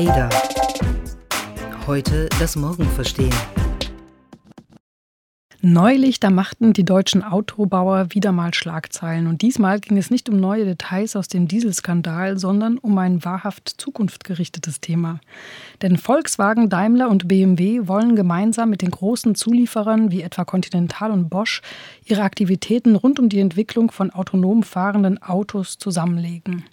Ada. Heute das Morgen verstehen. Neulich, da machten die deutschen Autobauer wieder mal Schlagzeilen. Und diesmal ging es nicht um neue Details aus dem Dieselskandal, sondern um ein wahrhaft zukunftsgerichtetes Thema. Denn Volkswagen, Daimler und BMW wollen gemeinsam mit den großen Zulieferern wie etwa Continental und Bosch ihre Aktivitäten rund um die Entwicklung von autonom fahrenden Autos zusammenlegen.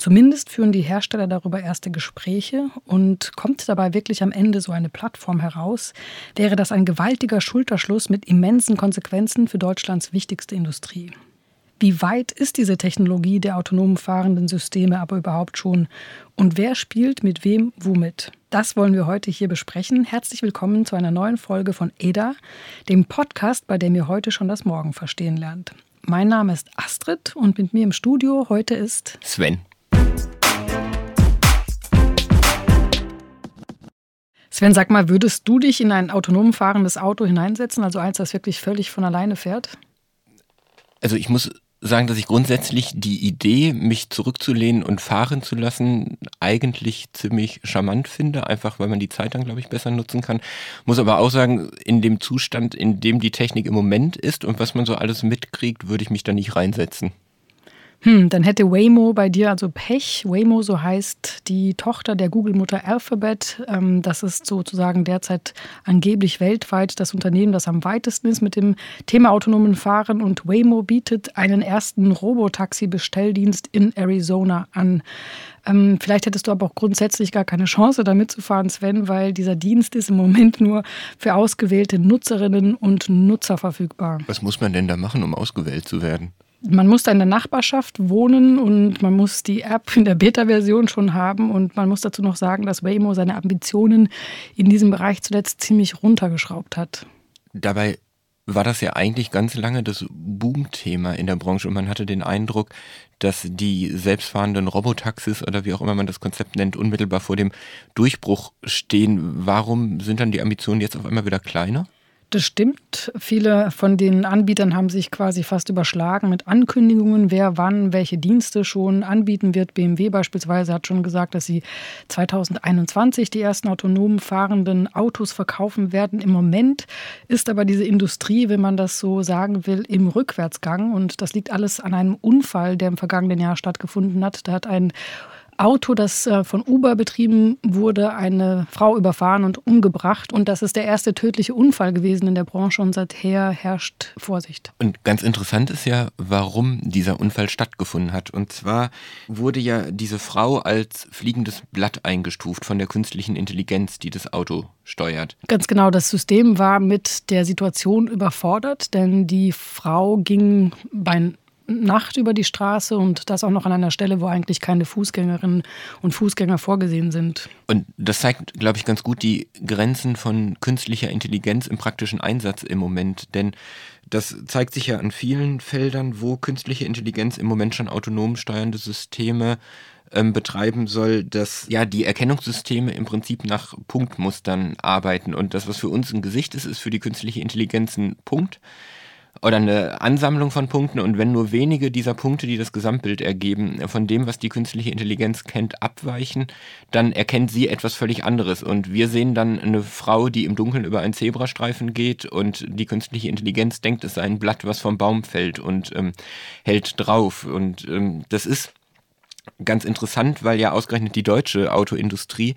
Zumindest führen die Hersteller darüber erste Gespräche und kommt dabei wirklich am Ende so eine Plattform heraus, wäre das ein gewaltiger Schulterschluss mit immensen Konsequenzen für Deutschlands wichtigste Industrie. Wie weit ist diese Technologie der autonomen fahrenden Systeme aber überhaupt schon? Und wer spielt mit wem womit? Das wollen wir heute hier besprechen. Herzlich willkommen zu einer neuen Folge von EDA, dem Podcast, bei dem ihr heute schon das Morgen verstehen lernt. Mein Name ist Astrid und mit mir im Studio heute ist Sven. Sven, sag mal, würdest du dich in ein autonom fahrendes Auto hineinsetzen, also eins, das wirklich völlig von alleine fährt? Also ich muss sagen, dass ich grundsätzlich die Idee, mich zurückzulehnen und fahren zu lassen, eigentlich ziemlich charmant finde, einfach weil man die Zeit dann, glaube ich, besser nutzen kann. Muss aber auch sagen, in dem Zustand, in dem die Technik im Moment ist und was man so alles mitkriegt, würde ich mich da nicht reinsetzen. Hm, dann hätte Waymo bei dir also Pech. Waymo, so heißt die Tochter der Google-Mutter Alphabet. Ähm, das ist sozusagen derzeit angeblich weltweit das Unternehmen, das am weitesten ist mit dem Thema autonomen Fahren. Und Waymo bietet einen ersten Robotaxi-Bestelldienst in Arizona an. Ähm, vielleicht hättest du aber auch grundsätzlich gar keine Chance, da mitzufahren, Sven, weil dieser Dienst ist im Moment nur für ausgewählte Nutzerinnen und Nutzer verfügbar. Was muss man denn da machen, um ausgewählt zu werden? Man muss da in der Nachbarschaft wohnen und man muss die App in der Beta-Version schon haben und man muss dazu noch sagen, dass Waymo seine Ambitionen in diesem Bereich zuletzt ziemlich runtergeschraubt hat. Dabei war das ja eigentlich ganz lange das Boom-Thema in der Branche und man hatte den Eindruck, dass die selbstfahrenden Robotaxis oder wie auch immer man das Konzept nennt, unmittelbar vor dem Durchbruch stehen. Warum sind dann die Ambitionen jetzt auf einmal wieder kleiner? Das stimmt. Viele von den Anbietern haben sich quasi fast überschlagen mit Ankündigungen, wer wann welche Dienste schon anbieten wird. BMW beispielsweise hat schon gesagt, dass sie 2021 die ersten autonom fahrenden Autos verkaufen werden. Im Moment ist aber diese Industrie, wenn man das so sagen will, im Rückwärtsgang. Und das liegt alles an einem Unfall, der im vergangenen Jahr stattgefunden hat. Da hat ein Auto, das äh, von Uber betrieben wurde, eine Frau überfahren und umgebracht. Und das ist der erste tödliche Unfall gewesen in der Branche und seither herrscht Vorsicht. Und ganz interessant ist ja, warum dieser Unfall stattgefunden hat. Und zwar wurde ja diese Frau als fliegendes Blatt eingestuft von der künstlichen Intelligenz, die das Auto steuert. Ganz genau, das System war mit der Situation überfordert, denn die Frau ging bei Nacht über die Straße und das auch noch an einer Stelle, wo eigentlich keine Fußgängerinnen und Fußgänger vorgesehen sind. Und das zeigt, glaube ich, ganz gut die Grenzen von künstlicher Intelligenz im praktischen Einsatz im Moment. Denn das zeigt sich ja an vielen Feldern, wo künstliche Intelligenz im Moment schon autonom steuernde Systeme ähm, betreiben soll, dass ja die Erkennungssysteme im Prinzip nach Punktmustern arbeiten. Und das, was für uns ein Gesicht ist, ist für die künstliche Intelligenz ein Punkt oder eine Ansammlung von Punkten und wenn nur wenige dieser Punkte, die das Gesamtbild ergeben, von dem, was die künstliche Intelligenz kennt, abweichen, dann erkennt sie etwas völlig anderes. Und wir sehen dann eine Frau, die im Dunkeln über einen Zebrastreifen geht und die künstliche Intelligenz denkt, es sei ein Blatt, was vom Baum fällt und ähm, hält drauf. Und ähm, das ist ganz interessant, weil ja ausgerechnet die deutsche Autoindustrie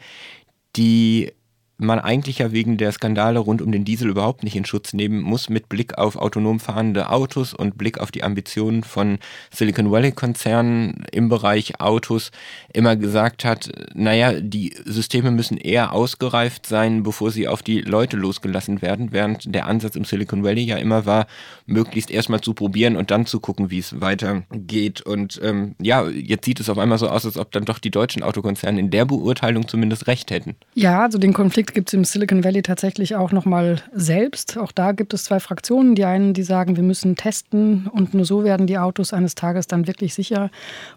die man eigentlich ja wegen der Skandale rund um den Diesel überhaupt nicht in Schutz nehmen muss, mit Blick auf autonom fahrende Autos und Blick auf die Ambitionen von Silicon Valley-Konzernen im Bereich Autos immer gesagt hat, naja, die Systeme müssen eher ausgereift sein, bevor sie auf die Leute losgelassen werden, während der Ansatz im Silicon Valley ja immer war, möglichst erstmal zu probieren und dann zu gucken, wie es weitergeht. Und ähm, ja, jetzt sieht es auf einmal so aus, als ob dann doch die deutschen Autokonzerne in der Beurteilung zumindest recht hätten. Ja, also den Konflikt Konflikt gibt es im Silicon Valley tatsächlich auch nochmal selbst. Auch da gibt es zwei Fraktionen. Die einen, die sagen, wir müssen testen und nur so werden die Autos eines Tages dann wirklich sicher.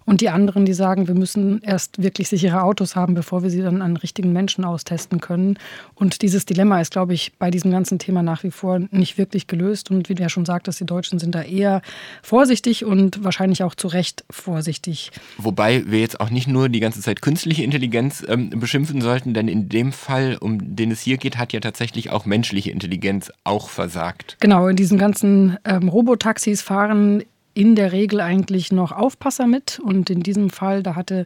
Und die anderen, die sagen, wir müssen erst wirklich sichere Autos haben, bevor wir sie dann an richtigen Menschen austesten können. Und dieses Dilemma ist, glaube ich, bei diesem ganzen Thema nach wie vor nicht wirklich gelöst. Und wie der schon sagt, dass die Deutschen sind da eher vorsichtig und wahrscheinlich auch zu Recht vorsichtig. Wobei wir jetzt auch nicht nur die ganze Zeit künstliche Intelligenz ähm, beschimpfen sollten, denn in dem Fall, um den es hier geht, hat ja tatsächlich auch menschliche Intelligenz auch versagt. Genau, in diesen ganzen ähm, Robotaxis fahren in der Regel eigentlich noch Aufpasser mit. Und in diesem Fall, da hatte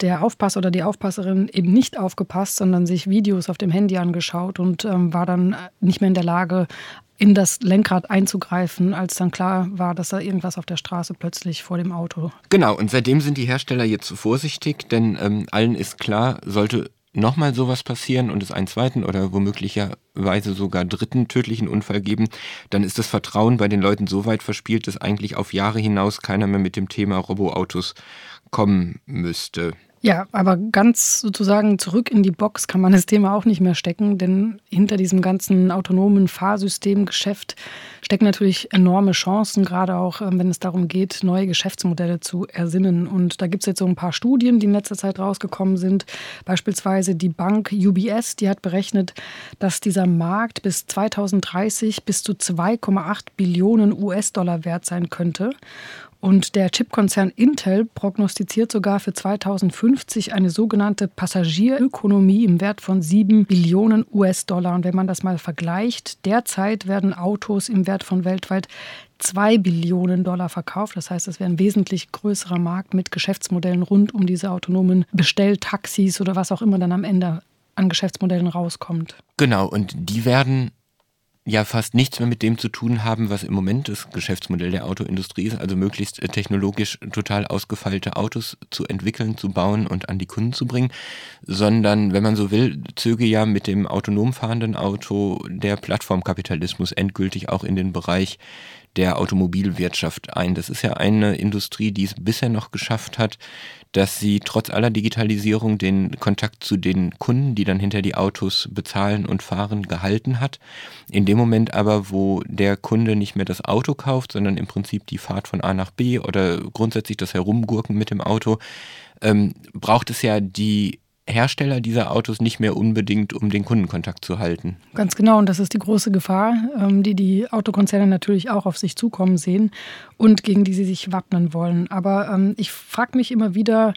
der Aufpasser oder die Aufpasserin eben nicht aufgepasst, sondern sich Videos auf dem Handy angeschaut und ähm, war dann nicht mehr in der Lage, in das Lenkrad einzugreifen, als dann klar war, dass da irgendwas auf der Straße plötzlich vor dem Auto. Genau, und seitdem sind die Hersteller jetzt vorsichtig, denn ähm, allen ist klar, sollte nochmal sowas passieren und es einen zweiten oder womöglicherweise sogar dritten tödlichen Unfall geben, dann ist das Vertrauen bei den Leuten so weit verspielt, dass eigentlich auf Jahre hinaus keiner mehr mit dem Thema Roboautos kommen müsste. Ja, aber ganz sozusagen zurück in die Box kann man das Thema auch nicht mehr stecken, denn hinter diesem ganzen autonomen Fahrsystemgeschäft stecken natürlich enorme Chancen, gerade auch ähm, wenn es darum geht, neue Geschäftsmodelle zu ersinnen. Und da gibt es jetzt so ein paar Studien, die in letzter Zeit rausgekommen sind. Beispielsweise die Bank UBS, die hat berechnet, dass dieser Markt bis 2030 bis zu 2,8 Billionen US-Dollar wert sein könnte. Und der Chipkonzern Intel prognostiziert sogar für 2050 eine sogenannte Passagierökonomie im Wert von 7 Billionen US-Dollar. Und wenn man das mal vergleicht, derzeit werden Autos im Wert von weltweit 2 Billionen Dollar verkauft. Das heißt, es wäre ein wesentlich größerer Markt mit Geschäftsmodellen rund um diese autonomen Bestelltaxis oder was auch immer dann am Ende an Geschäftsmodellen rauskommt. Genau, und die werden ja fast nichts mehr mit dem zu tun haben, was im Moment das Geschäftsmodell der Autoindustrie ist, also möglichst äh, technologisch total ausgefeilte Autos zu entwickeln, zu bauen und an die Kunden zu bringen, sondern, wenn man so will, zöge ja mit dem autonom fahrenden Auto der Plattformkapitalismus endgültig auch in den Bereich der Automobilwirtschaft ein. Das ist ja eine Industrie, die es bisher noch geschafft hat, dass sie trotz aller Digitalisierung den Kontakt zu den Kunden, die dann hinter die Autos bezahlen und fahren, gehalten hat. In dem Moment aber, wo der Kunde nicht mehr das Auto kauft, sondern im Prinzip die Fahrt von A nach B oder grundsätzlich das Herumgurken mit dem Auto, ähm, braucht es ja die Hersteller dieser Autos nicht mehr unbedingt, um den Kundenkontakt zu halten. Ganz genau, und das ist die große Gefahr, ähm, die die Autokonzerne natürlich auch auf sich zukommen sehen und gegen die sie sich wappnen wollen. Aber ähm, ich frage mich immer wieder,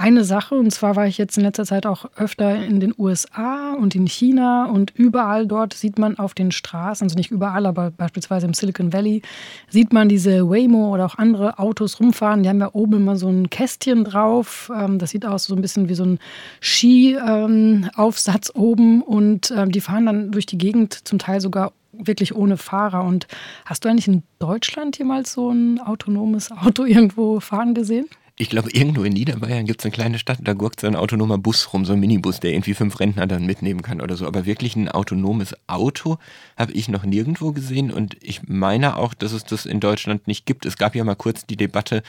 eine Sache. Und zwar war ich jetzt in letzter Zeit auch öfter in den USA und in China und überall dort sieht man auf den Straßen, also nicht überall, aber beispielsweise im Silicon Valley, sieht man diese Waymo oder auch andere Autos rumfahren. Die haben ja oben immer so ein Kästchen drauf. Ähm, das sieht aus so ein bisschen wie so ein Ski-Aufsatz oben und ähm, die fahren dann durch die Gegend, zum Teil sogar wirklich ohne Fahrer. Und hast du eigentlich in Deutschland jemals so ein autonomes Auto irgendwo fahren gesehen? Ich glaube, irgendwo in Niederbayern gibt es eine kleine Stadt, da gurkt so ein autonomer Bus rum, so ein Minibus, der irgendwie fünf Rentner dann mitnehmen kann oder so. Aber wirklich ein autonomes Auto habe ich noch nirgendwo gesehen und ich meine auch, dass es das in Deutschland nicht gibt. Es gab ja mal kurz die Debatte,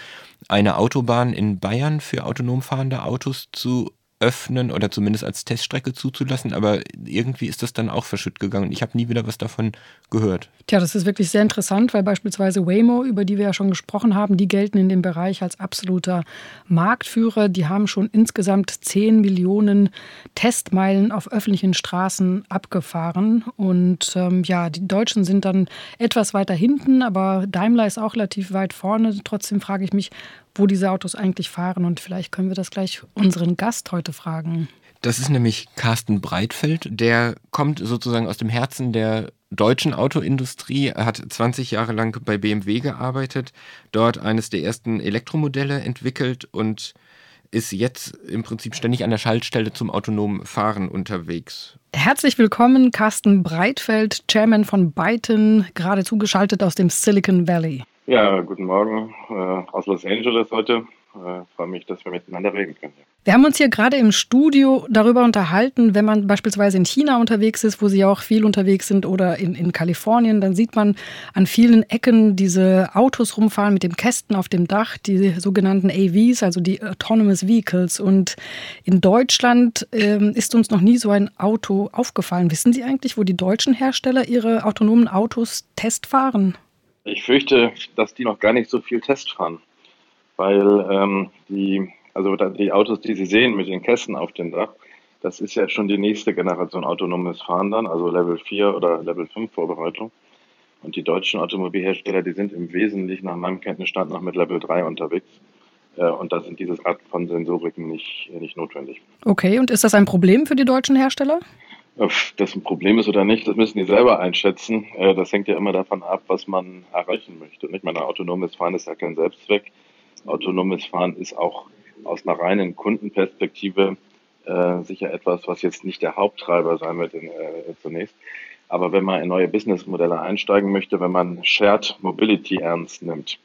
eine Autobahn in Bayern für autonom fahrende Autos zu öffnen oder zumindest als Teststrecke zuzulassen, aber irgendwie ist das dann auch verschütt gegangen. Ich habe nie wieder was davon gehört. Tja, das ist wirklich sehr interessant, weil beispielsweise Waymo, über die wir ja schon gesprochen haben, die gelten in dem Bereich als absoluter Marktführer. Die haben schon insgesamt 10 Millionen Testmeilen auf öffentlichen Straßen abgefahren. Und ähm, ja, die Deutschen sind dann etwas weiter hinten, aber Daimler ist auch relativ weit vorne. Trotzdem frage ich mich, wo diese Autos eigentlich fahren. Und vielleicht können wir das gleich unseren Gast heute fragen. Das ist nämlich Carsten Breitfeld. Der kommt sozusagen aus dem Herzen der deutschen Autoindustrie. Er hat 20 Jahre lang bei BMW gearbeitet, dort eines der ersten Elektromodelle entwickelt und ist jetzt im Prinzip ständig an der Schaltstelle zum autonomen Fahren unterwegs. Herzlich willkommen, Carsten Breitfeld, Chairman von Byton, gerade zugeschaltet aus dem Silicon Valley. Ja, guten Morgen äh, aus Los Angeles heute. äh, freue mich, dass wir miteinander reden können. Wir haben uns hier gerade im Studio darüber unterhalten, wenn man beispielsweise in China unterwegs ist, wo Sie auch viel unterwegs sind, oder in, in Kalifornien, dann sieht man an vielen Ecken diese Autos rumfahren mit dem Kästen auf dem Dach, die sogenannten AVs, also die Autonomous Vehicles. Und in Deutschland ähm, ist uns noch nie so ein Auto aufgefallen. Wissen Sie eigentlich, wo die deutschen Hersteller ihre autonomen Autos testfahren? Ich fürchte, dass die noch gar nicht so viel Test fahren, weil ähm, die also die Autos, die Sie sehen mit den Kästen auf dem Dach, das ist ja schon die nächste Generation autonomes Fahren dann, also Level 4 oder Level 5 Vorbereitung. Und die deutschen Automobilhersteller, die sind im Wesentlichen nach meinem Kenntnisstand noch mit Level 3 unterwegs. Äh, und da sind diese Art von Sensoriken nicht, nicht notwendig. Okay, und ist das ein Problem für die deutschen Hersteller? Ob das ein Problem ist oder nicht, das müssen die selber einschätzen. Äh, das hängt ja immer davon ab, was man erreichen möchte. Ich meine, autonomes Fahren ist ja kein Selbstzweck. Autonomes Fahren ist auch aus einer reinen Kundenperspektive äh, sicher etwas, was jetzt nicht der Haupttreiber sein wird in, äh, zunächst. Aber wenn man in neue Businessmodelle einsteigen möchte, wenn man Shared Mobility ernst nimmt,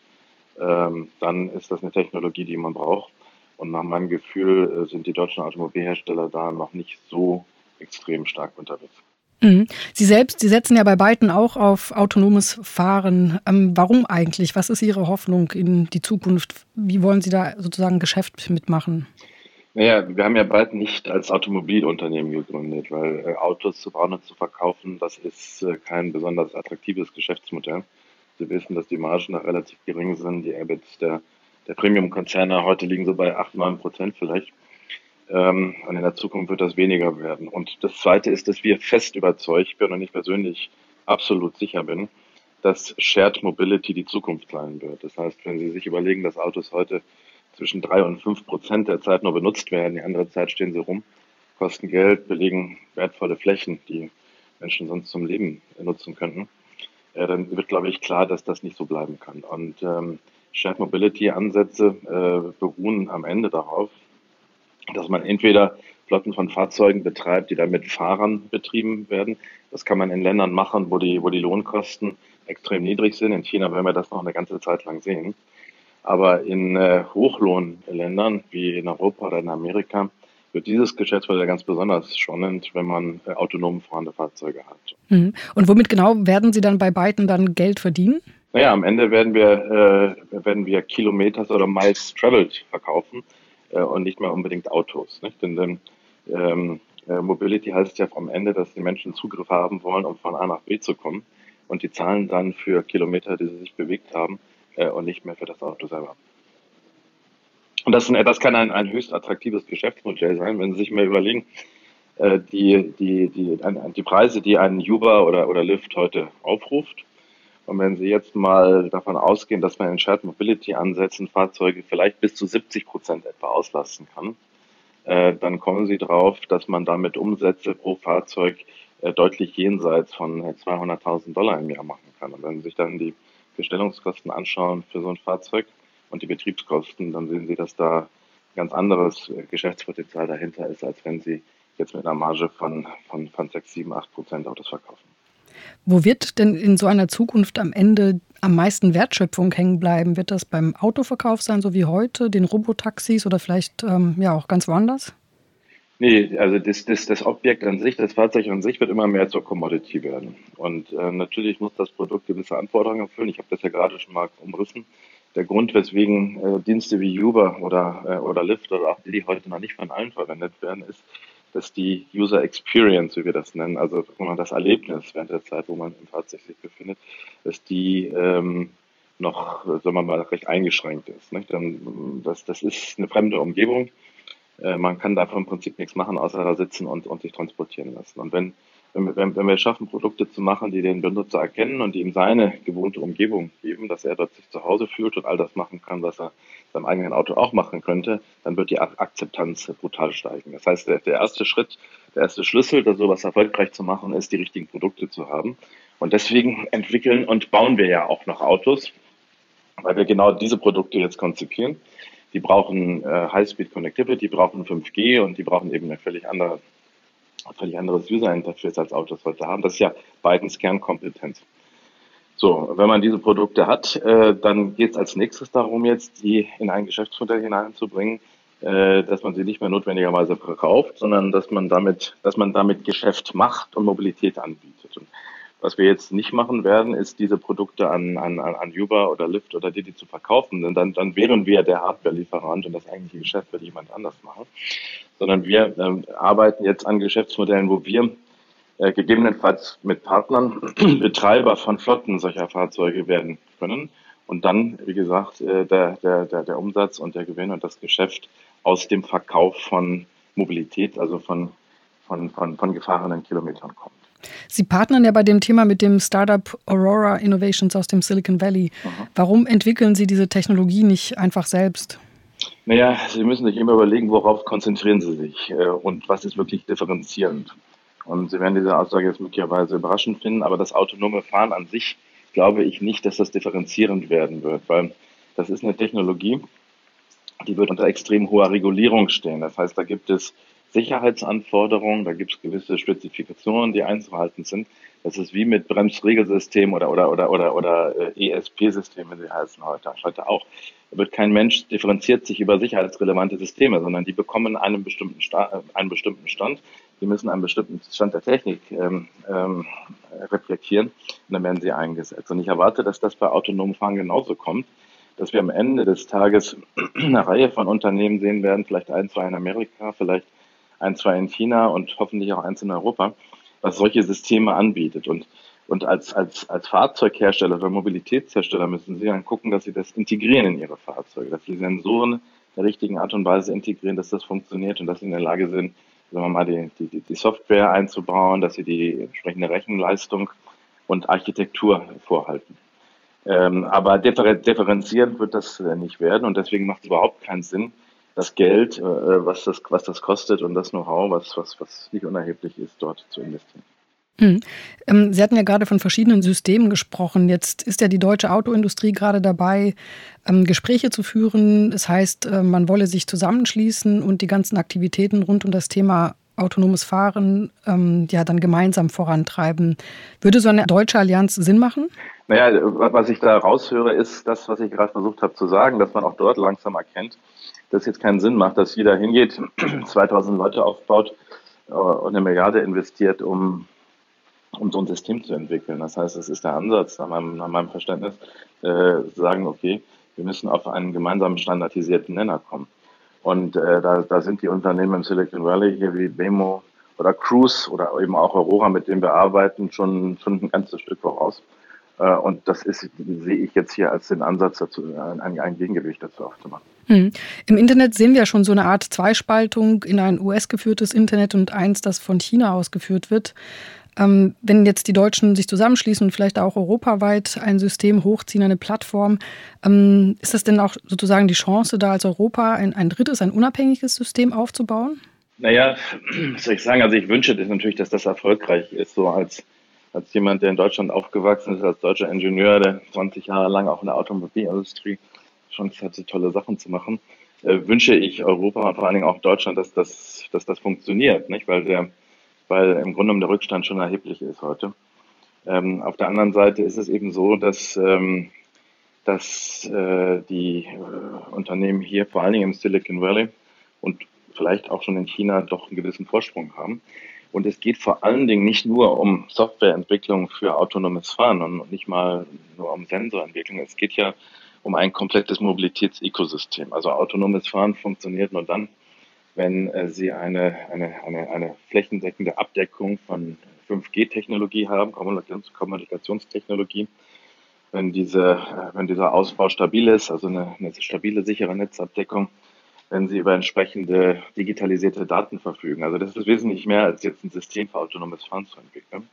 ähm, dann ist das eine Technologie, die man braucht. Und nach meinem Gefühl äh, sind die deutschen Automobilhersteller da noch nicht so extrem stark unterwegs. Mhm. Sie selbst, Sie setzen ja bei beiden auch auf autonomes Fahren. Ähm, warum eigentlich? Was ist Ihre Hoffnung in die Zukunft? Wie wollen Sie da sozusagen Geschäft mitmachen? Naja, wir haben ja bald nicht als Automobilunternehmen gegründet, weil äh, Autos zu bauen und zu verkaufen, das ist äh, kein besonders attraktives Geschäftsmodell. Sie wissen, dass die Margen da relativ gering sind. Die EBITs der, der Premium-Konzerne heute liegen so bei 8, 9 Prozent vielleicht. Ähm, und in der Zukunft wird das weniger werden. Und das Zweite ist, dass wir fest überzeugt bin und ich persönlich absolut sicher bin, dass Shared Mobility die Zukunft sein wird. Das heißt, wenn Sie sich überlegen, dass Autos heute zwischen drei und fünf Prozent der Zeit nur benutzt werden, die andere Zeit stehen sie rum, kosten Geld, belegen wertvolle Flächen, die Menschen sonst zum Leben nutzen könnten, äh, dann wird, glaube ich, klar, dass das nicht so bleiben kann. Und ähm, Shared Mobility Ansätze äh, beruhen am Ende darauf, dass man entweder Flotten von Fahrzeugen betreibt, die dann mit Fahrern betrieben werden. Das kann man in Ländern machen, wo die, wo die Lohnkosten extrem niedrig sind. In China werden wir das noch eine ganze Zeit lang sehen. Aber in äh, Hochlohnländern wie in Europa oder in Amerika wird dieses Geschäftsmodell ganz besonders spannend, wenn man äh, autonom fahrende Fahrzeuge hat. Mhm. Und womit genau werden Sie dann bei beiden dann Geld verdienen? Naja, am Ende werden wir, äh, werden wir Kilometers oder Miles traveled verkaufen äh, und nicht mehr unbedingt Autos. Nicht? Denn ähm, äh, Mobility heißt ja am Ende, dass die Menschen Zugriff haben wollen, um von A nach B zu kommen. Und die zahlen dann für Kilometer, die sie sich bewegt haben äh, und nicht mehr für das Auto selber. Und das, das kann ein, ein höchst attraktives Geschäftsmodell sein, wenn Sie sich mal überlegen, äh, die, die, die, die Preise, die ein Uber oder, oder Lyft heute aufruft, und wenn Sie jetzt mal davon ausgehen, dass man in Shared Mobility Ansätzen Fahrzeuge vielleicht bis zu 70 Prozent etwa auslasten kann, äh, dann kommen Sie drauf, dass man damit Umsätze pro Fahrzeug äh, deutlich jenseits von 200.000 Dollar im Jahr machen kann. Und wenn Sie sich dann die Bestellungskosten anschauen für so ein Fahrzeug und die Betriebskosten, dann sehen Sie, dass da ganz anderes äh, Geschäftspotenzial dahinter ist, als wenn Sie jetzt mit einer Marge von, von, von 6, 7, 8 Prozent Autos verkaufen. Wo wird denn in so einer Zukunft am Ende am meisten Wertschöpfung hängen bleiben? Wird das beim Autoverkauf sein, so wie heute, den Robotaxis oder vielleicht ähm, ja auch ganz woanders? Nee, also das, das, das Objekt an sich, das Fahrzeug an sich wird immer mehr zur Commodity werden. Und äh, natürlich muss das Produkt gewisse Anforderungen erfüllen. Ich habe das ja gerade schon mal umrissen. Der Grund, weswegen äh, Dienste wie Uber oder, äh, oder Lyft oder auch die heute noch nicht von allen verwendet werden, ist, dass die User Experience, wie wir das nennen, also das Erlebnis während der Zeit, wo man im sich befindet, dass die ähm, noch, sagen wir mal, recht eingeschränkt ist. Nicht? Dann, das, das ist eine fremde Umgebung. Äh, man kann davon im Prinzip nichts machen, außer da sitzen und, und sich transportieren lassen. Und wenn wenn, wenn wir schaffen, Produkte zu machen, die den Benutzer erkennen und ihm seine gewohnte Umgebung geben, dass er dort sich zu Hause fühlt und all das machen kann, was er seinem eigenen Auto auch machen könnte, dann wird die Akzeptanz brutal steigen. Das heißt, der, der erste Schritt, der erste Schlüssel, da sowas erfolgreich zu machen, ist, die richtigen Produkte zu haben. Und deswegen entwickeln und bauen wir ja auch noch Autos, weil wir genau diese Produkte jetzt konzipieren. Die brauchen äh, High-Speed Connectivity, die brauchen 5G und die brauchen eben eine völlig andere völlig anderes User-Interface als Autos heute haben. Das ist ja Bidens Kernkompetenz. So, wenn man diese Produkte hat, äh, dann geht es als nächstes darum, jetzt die in ein Geschäftsmodell hineinzubringen, äh, dass man sie nicht mehr notwendigerweise verkauft, sondern dass man damit, dass man damit Geschäft macht und Mobilität anbietet. Und was wir jetzt nicht machen werden, ist diese Produkte an, an, an Uber oder Lyft oder Didi zu verkaufen, denn dann, dann wären wir der Hardware-Lieferant und das eigentliche Geschäft wird jemand anders machen. Sondern wir ähm, arbeiten jetzt an Geschäftsmodellen, wo wir äh, gegebenenfalls mit Partnern Betreiber von Flotten solcher Fahrzeuge werden können und dann, wie gesagt, äh, der, der, der, der Umsatz und der Gewinn und das Geschäft aus dem Verkauf von Mobilität, also von, von, von, von gefahrenen Kilometern kommt. Sie partnern ja bei dem Thema mit dem Startup Aurora Innovations aus dem Silicon Valley. Aha. Warum entwickeln Sie diese Technologie nicht einfach selbst? Naja, Sie müssen sich immer überlegen, worauf konzentrieren Sie sich äh, und was ist wirklich differenzierend. Und Sie werden diese Aussage jetzt möglicherweise überraschend finden, aber das autonome Fahren an sich glaube ich nicht, dass das differenzierend werden wird, weil das ist eine Technologie, die wird unter extrem hoher Regulierung stehen. Das heißt, da gibt es Sicherheitsanforderungen, da gibt es gewisse Spezifikationen, die einzuhalten sind. Das ist wie mit Bremsregelsystemen oder, oder, oder, oder, oder äh, ESP-Systemen, sie heißen heute, heute auch. Da wird kein Mensch differenziert sich über sicherheitsrelevante Systeme, sondern die bekommen einen bestimmten, Sta einen bestimmten Stand. Die müssen einen bestimmten Stand der Technik ähm, ähm, reflektieren und dann werden sie eingesetzt. Und ich erwarte, dass das bei autonomen Fahren genauso kommt dass wir am Ende des Tages eine Reihe von Unternehmen sehen werden, vielleicht ein, zwei in Amerika, vielleicht ein, zwei in China und hoffentlich auch eins in Europa, was solche Systeme anbietet. Und, und als, als, als Fahrzeughersteller oder Mobilitätshersteller müssen Sie dann gucken, dass Sie das integrieren in Ihre Fahrzeuge, dass Sie Sensoren der richtigen Art und Weise integrieren, dass das funktioniert und dass Sie in der Lage sind, sagen wir mal, die, die, die Software einzubauen, dass Sie die entsprechende Rechenleistung und Architektur vorhalten. Ähm, aber differenzierend wird das nicht werden und deswegen macht es überhaupt keinen Sinn, das Geld, äh, was, das, was das kostet und das Know-how, was, was, was nicht unerheblich ist, dort zu investieren. Hm. Ähm, Sie hatten ja gerade von verschiedenen Systemen gesprochen. Jetzt ist ja die deutsche Autoindustrie gerade dabei, ähm, Gespräche zu führen. Das heißt, äh, man wolle sich zusammenschließen und die ganzen Aktivitäten rund um das Thema autonomes Fahren ähm, ja dann gemeinsam vorantreiben. Würde so eine deutsche Allianz Sinn machen? Naja, was ich da raushöre, ist das, was ich gerade versucht habe zu sagen, dass man auch dort langsam erkennt, das jetzt keinen Sinn macht, dass jeder hingeht, 2000 Leute aufbaut äh, und eine Milliarde investiert, um, um so ein System zu entwickeln. Das heißt, es ist der Ansatz, nach meinem, nach meinem Verständnis, äh, sagen, okay, wir müssen auf einen gemeinsamen standardisierten Nenner kommen. Und äh, da, da sind die Unternehmen im Silicon Valley, hier wie Wemo oder Cruise oder eben auch Aurora, mit denen wir arbeiten, schon, schon ein ganzes Stück voraus. Äh, und das ist, sehe ich jetzt hier als den Ansatz dazu, ein, ein Gegengewicht dazu aufzumachen. Hm. Im Internet sehen wir schon so eine Art Zweispaltung in ein US-geführtes Internet und eins, das von China ausgeführt wird. Ähm, wenn jetzt die Deutschen sich zusammenschließen und vielleicht auch europaweit ein System hochziehen, eine Plattform, ähm, ist das denn auch sozusagen die Chance, da als Europa ein, ein drittes, ein unabhängiges System aufzubauen? Naja, was soll ich sagen? Also ich wünsche das natürlich, dass das erfolgreich ist, so als als jemand, der in Deutschland aufgewachsen ist, als deutscher Ingenieur, der 20 Jahre lang auch in der Automobilindustrie Chance hatte, tolle Sachen zu machen, äh, wünsche ich Europa und vor allen Dingen auch Deutschland, dass das, dass das funktioniert, nicht? Weil der, weil im Grunde genommen der Rückstand schon erheblich ist heute. Ähm, auf der anderen Seite ist es eben so, dass, ähm, dass äh, die äh, Unternehmen hier vor allen Dingen im Silicon Valley und vielleicht auch schon in China doch einen gewissen Vorsprung haben. Und es geht vor allen Dingen nicht nur um Softwareentwicklung für autonomes Fahren und nicht mal nur um Sensorentwicklung. Es geht ja um ein komplettes Mobilitätsökosystem. Also autonomes Fahren funktioniert nur dann, wenn äh, Sie eine, eine, eine, eine flächendeckende Abdeckung von 5G-Technologie haben, Kommunikationstechnologie. Wenn, diese, äh, wenn dieser Ausbau stabil ist, also eine, eine stabile, sichere Netzabdeckung, wenn sie über entsprechende digitalisierte Daten verfügen. Also das ist wesentlich mehr als jetzt ein System für autonomes Fahren zu entwickeln.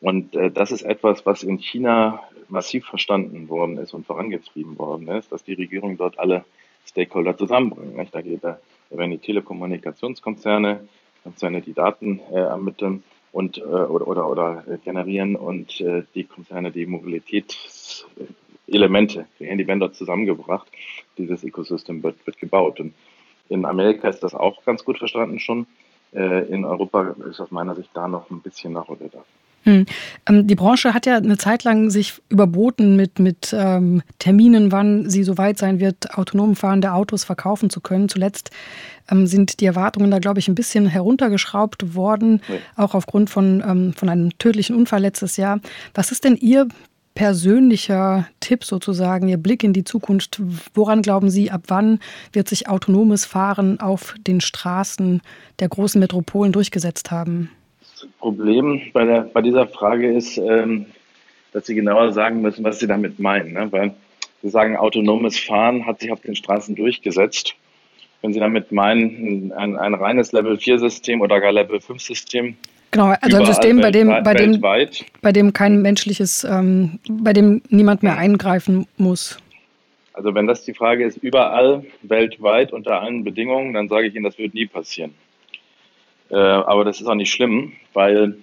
Und äh, das ist etwas, was in China massiv verstanden worden ist und vorangetrieben worden ist, dass die Regierung dort alle Stakeholder zusammenbringt. Da, geht, da werden die Telekommunikationskonzerne, Konzerne, die Daten äh, ermitteln und äh, oder, oder, oder generieren und äh, die Konzerne, die Mobilitätselemente, die werden dort zusammengebracht. Dieses Ecosystem wird, wird gebaut. Und in Amerika ist das auch ganz gut verstanden schon. Äh, in Europa ist aus meiner Sicht da noch ein bisschen Nachholbedarf. Hm. Ähm, die Branche hat ja eine Zeit lang sich überboten mit, mit ähm, Terminen, wann sie so weit sein wird, autonom fahrende Autos verkaufen zu können. Zuletzt ähm, sind die Erwartungen da, glaube ich, ein bisschen heruntergeschraubt worden, ja. auch aufgrund von, ähm, von einem tödlichen Unfall letztes Jahr. Was ist denn Ihr persönlicher Tipp sozusagen, Ihr Blick in die Zukunft? Woran glauben Sie, ab wann wird sich autonomes Fahren auf den Straßen der großen Metropolen durchgesetzt haben? Das Problem bei, der, bei dieser Frage ist, ähm, dass Sie genauer sagen müssen, was Sie damit meinen. Ne? Weil Sie sagen, autonomes Fahren hat sich auf den Straßen durchgesetzt. Wenn Sie damit meinen, ein, ein reines Level-4-System oder gar Level-5-System, Genau, also ein System, bei dem, bei dem, bei dem kein menschliches, ähm, bei dem niemand mehr eingreifen muss. Also wenn das die Frage ist, überall weltweit unter allen Bedingungen, dann sage ich Ihnen, das wird nie passieren. Äh, aber das ist auch nicht schlimm, weil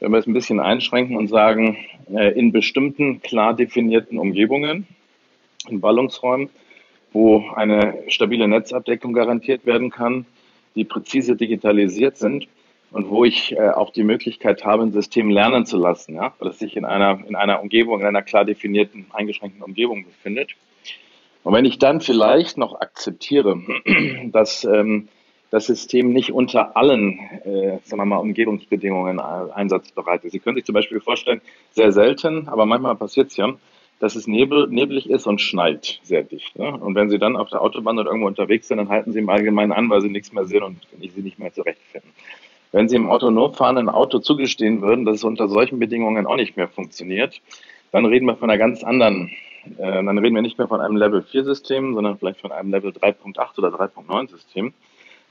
wenn wir es ein bisschen einschränken und sagen, äh, in bestimmten klar definierten Umgebungen, in Ballungsräumen, wo eine stabile Netzabdeckung garantiert werden kann, die präzise digitalisiert sind und wo ich äh, auch die Möglichkeit habe, ein System lernen zu lassen, ja, weil es sich in einer, in einer Umgebung, in einer klar definierten, eingeschränkten Umgebung befindet. Und wenn ich dann vielleicht noch akzeptiere, dass ähm, das System nicht unter allen, äh, sagen wir mal, Umgebungsbedingungen einsatzbereit ist. Sie können sich zum Beispiel vorstellen, sehr selten, aber manchmal passiert es ja, dass es nebel, neblig ist und schneit sehr dicht. Ne? Und wenn Sie dann auf der Autobahn oder irgendwo unterwegs sind, dann halten Sie im Allgemeinen an, weil Sie nichts mehr sehen und Sie nicht mehr zurechtfinden. Wenn Sie im autonom fahrenden Auto zugestehen würden, dass es unter solchen Bedingungen auch nicht mehr funktioniert, dann reden wir von einer ganz anderen, äh, dann reden wir nicht mehr von einem Level 4 System, sondern vielleicht von einem Level 3.8 oder 3.9 System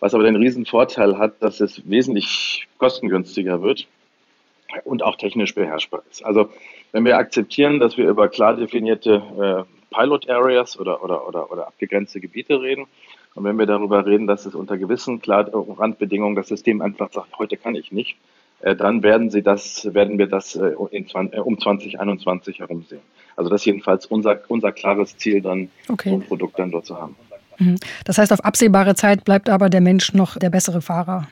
was aber den riesen Vorteil hat, dass es wesentlich kostengünstiger wird und auch technisch beherrschbar ist. Also wenn wir akzeptieren, dass wir über klar definierte äh, Pilot Areas oder, oder, oder, oder abgegrenzte Gebiete reden, und wenn wir darüber reden, dass es unter gewissen klar Randbedingungen das System einfach sagt, heute kann ich nicht, äh, dann werden sie das, werden wir das äh, in, äh, um 2021 herum sehen. Also das ist jedenfalls unser, unser klares Ziel, dann okay. so ein Produkt dann dort zu haben. Mhm. Das heißt, auf absehbare Zeit bleibt aber der Mensch noch der bessere Fahrer.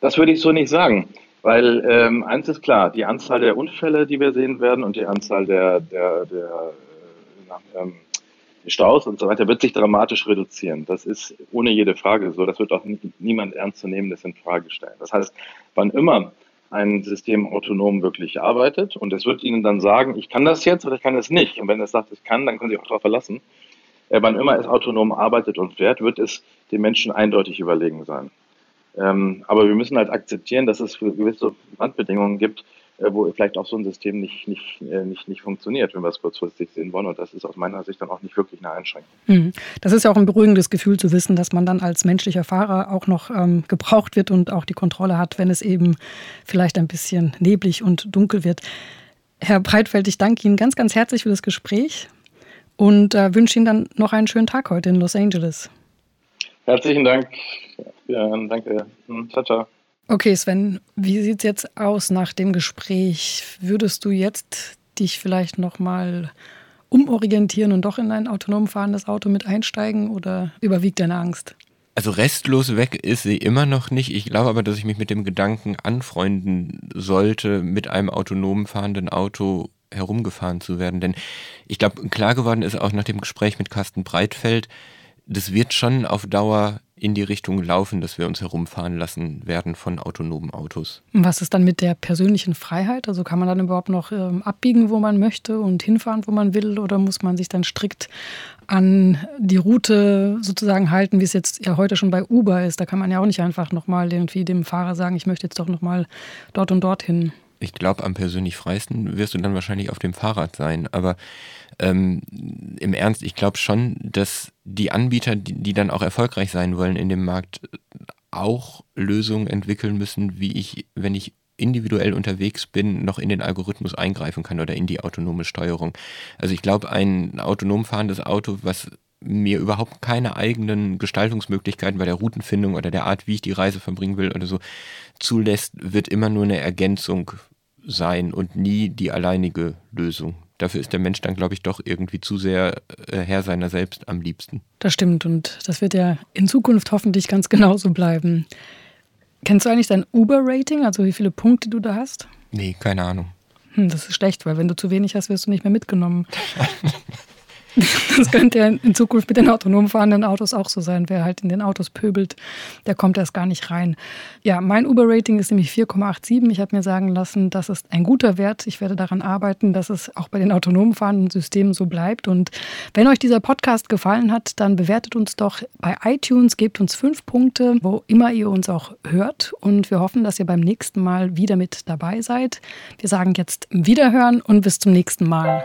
Das würde ich so nicht sagen. Weil ähm, eins ist klar, die Anzahl der Unfälle, die wir sehen werden und die Anzahl der, der, der äh, ähm, Staus und so weiter wird sich dramatisch reduzieren. Das ist ohne jede Frage so. Das wird auch niemand ernstzunehmendes in Frage stellen. Das heißt, wann immer ein System autonom wirklich arbeitet und es wird Ihnen dann sagen, ich kann das jetzt oder ich kann das nicht. Und wenn es sagt, ich kann, dann können Sie auch darauf verlassen. Äh, wann immer es autonom arbeitet und fährt, wird es dem Menschen eindeutig überlegen sein. Ähm, aber wir müssen halt akzeptieren, dass es gewisse Randbedingungen gibt, äh, wo vielleicht auch so ein System nicht, nicht, äh, nicht, nicht funktioniert, wenn wir es kurzfristig sehen wollen. Und das ist aus meiner Sicht dann auch nicht wirklich eine Einschränkung. Mhm. Das ist ja auch ein beruhigendes Gefühl zu wissen, dass man dann als menschlicher Fahrer auch noch ähm, gebraucht wird und auch die Kontrolle hat, wenn es eben vielleicht ein bisschen neblig und dunkel wird. Herr Breitfeld, ich danke Ihnen ganz, ganz herzlich für das Gespräch und äh, wünsche Ihnen dann noch einen schönen Tag heute in Los Angeles. Herzlichen Dank. Ja, danke. Hm, ciao, ciao. Okay, Sven, wie sieht es jetzt aus nach dem Gespräch? Würdest du jetzt dich vielleicht nochmal umorientieren und doch in ein autonom fahrendes Auto mit einsteigen oder überwiegt deine Angst? Also restlos weg ist sie immer noch nicht. Ich glaube aber, dass ich mich mit dem Gedanken anfreunden sollte, mit einem autonom fahrenden Auto herumgefahren zu werden. Denn ich glaube, klar geworden ist auch nach dem Gespräch mit Carsten Breitfeld, das wird schon auf Dauer in die Richtung laufen, dass wir uns herumfahren lassen werden von autonomen Autos. Was ist dann mit der persönlichen Freiheit? Also kann man dann überhaupt noch ähm, abbiegen, wo man möchte und hinfahren, wo man will? Oder muss man sich dann strikt an die Route sozusagen halten, wie es jetzt ja heute schon bei Uber ist? Da kann man ja auch nicht einfach nochmal irgendwie dem Fahrer sagen, ich möchte jetzt doch nochmal dort und dorthin ich glaube, am persönlich freisten wirst du dann wahrscheinlich auf dem Fahrrad sein. Aber ähm, im Ernst, ich glaube schon, dass die Anbieter, die, die, dann auch erfolgreich sein wollen in dem Markt, auch Lösungen entwickeln müssen, wie ich, wenn ich individuell unterwegs bin, noch in den Algorithmus eingreifen kann oder in die autonome Steuerung. Also ich glaube, ein autonom fahrendes Auto, was mir überhaupt keine eigenen Gestaltungsmöglichkeiten bei der Routenfindung oder der Art, wie ich die Reise verbringen will oder so zulässt, wird immer nur eine Ergänzung sein und nie die alleinige Lösung. Dafür ist der Mensch dann, glaube ich, doch irgendwie zu sehr äh, Herr seiner selbst am liebsten. Das stimmt und das wird ja in Zukunft hoffentlich ganz genauso bleiben. Kennst du eigentlich dein Uber-Rating, also wie viele Punkte du da hast? Nee, keine Ahnung. Hm, das ist schlecht, weil wenn du zu wenig hast, wirst du nicht mehr mitgenommen. Das könnte ja in Zukunft mit den autonom fahrenden Autos auch so sein. Wer halt in den Autos pöbelt, der kommt erst gar nicht rein. Ja, mein Uber-Rating ist nämlich 4,87. Ich habe mir sagen lassen, das ist ein guter Wert. Ich werde daran arbeiten, dass es auch bei den autonom fahrenden Systemen so bleibt. Und wenn euch dieser Podcast gefallen hat, dann bewertet uns doch bei iTunes, gebt uns fünf Punkte, wo immer ihr uns auch hört. Und wir hoffen, dass ihr beim nächsten Mal wieder mit dabei seid. Wir sagen jetzt Wiederhören und bis zum nächsten Mal.